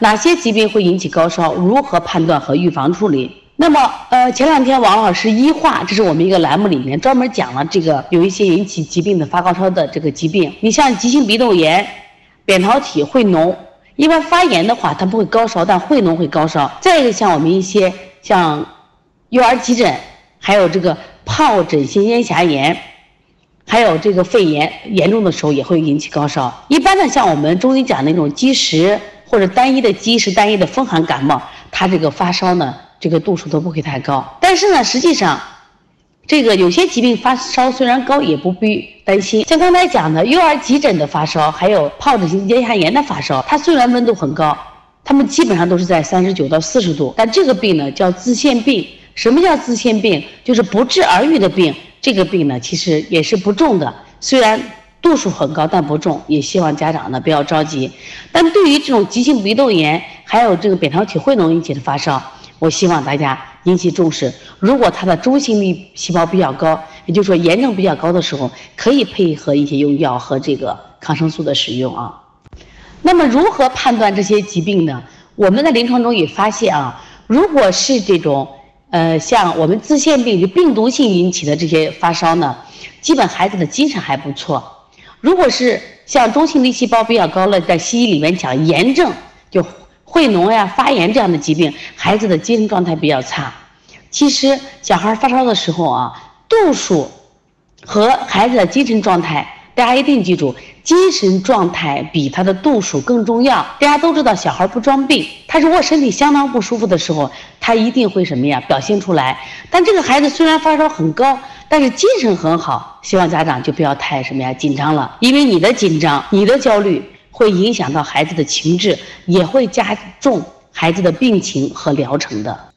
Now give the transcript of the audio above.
哪些疾病会引起高烧？如何判断和预防处理？那么，呃，前两天王老师医话，这是我们一个栏目里面专门讲了这个有一些引起疾病的发高烧的这个疾病。你像急性鼻窦炎、扁桃体会脓，一般发炎的话它不会高烧，但会脓会高烧。再一个像我们一些像幼儿急诊，还有这个疱疹性咽峡炎，还有这个肺炎严重的时候也会引起高烧。一般的像我们中医讲那种积食或者单一的积食、单一的风寒感冒，它这个发烧呢。这个度数都不会太高，但是呢，实际上，这个有些疾病发烧虽然高，也不必担心。像刚才讲的幼儿急诊的发烧，还有疱疹性咽峡炎的发烧，它虽然温度很高，它们基本上都是在三十九到四十度，但这个病呢叫自限病。什么叫自限病？就是不治而愈的病。这个病呢其实也是不重的，虽然度数很高，但不重。也希望家长呢不要着急。但对于这种急性鼻窦炎，还有这个扁桃体会脓引起的发烧，我希望大家引起重视。如果它的中性粒细胞比较高，也就是说炎症比较高的时候，可以配合一些用药和这个抗生素的使用啊。那么如何判断这些疾病呢？我们在临床中也发现啊，如果是这种呃像我们自限病就病毒性引起的这些发烧呢，基本孩子的精神还不错。如果是像中性粒细胞比较高了，在西医里面讲炎症就。会脓呀、发炎这样的疾病，孩子的精神状态比较差。其实小孩发烧的时候啊，度数和孩子的精神状态，大家一定记住，精神状态比他的度数更重要。大家都知道，小孩不装病，他如果身体相当不舒服的时候，他一定会什么呀表现出来。但这个孩子虽然发烧很高，但是精神很好，希望家长就不要太什么呀紧张了，因为你的紧张、你的焦虑。会影响到孩子的情志，也会加重孩子的病情和疗程的。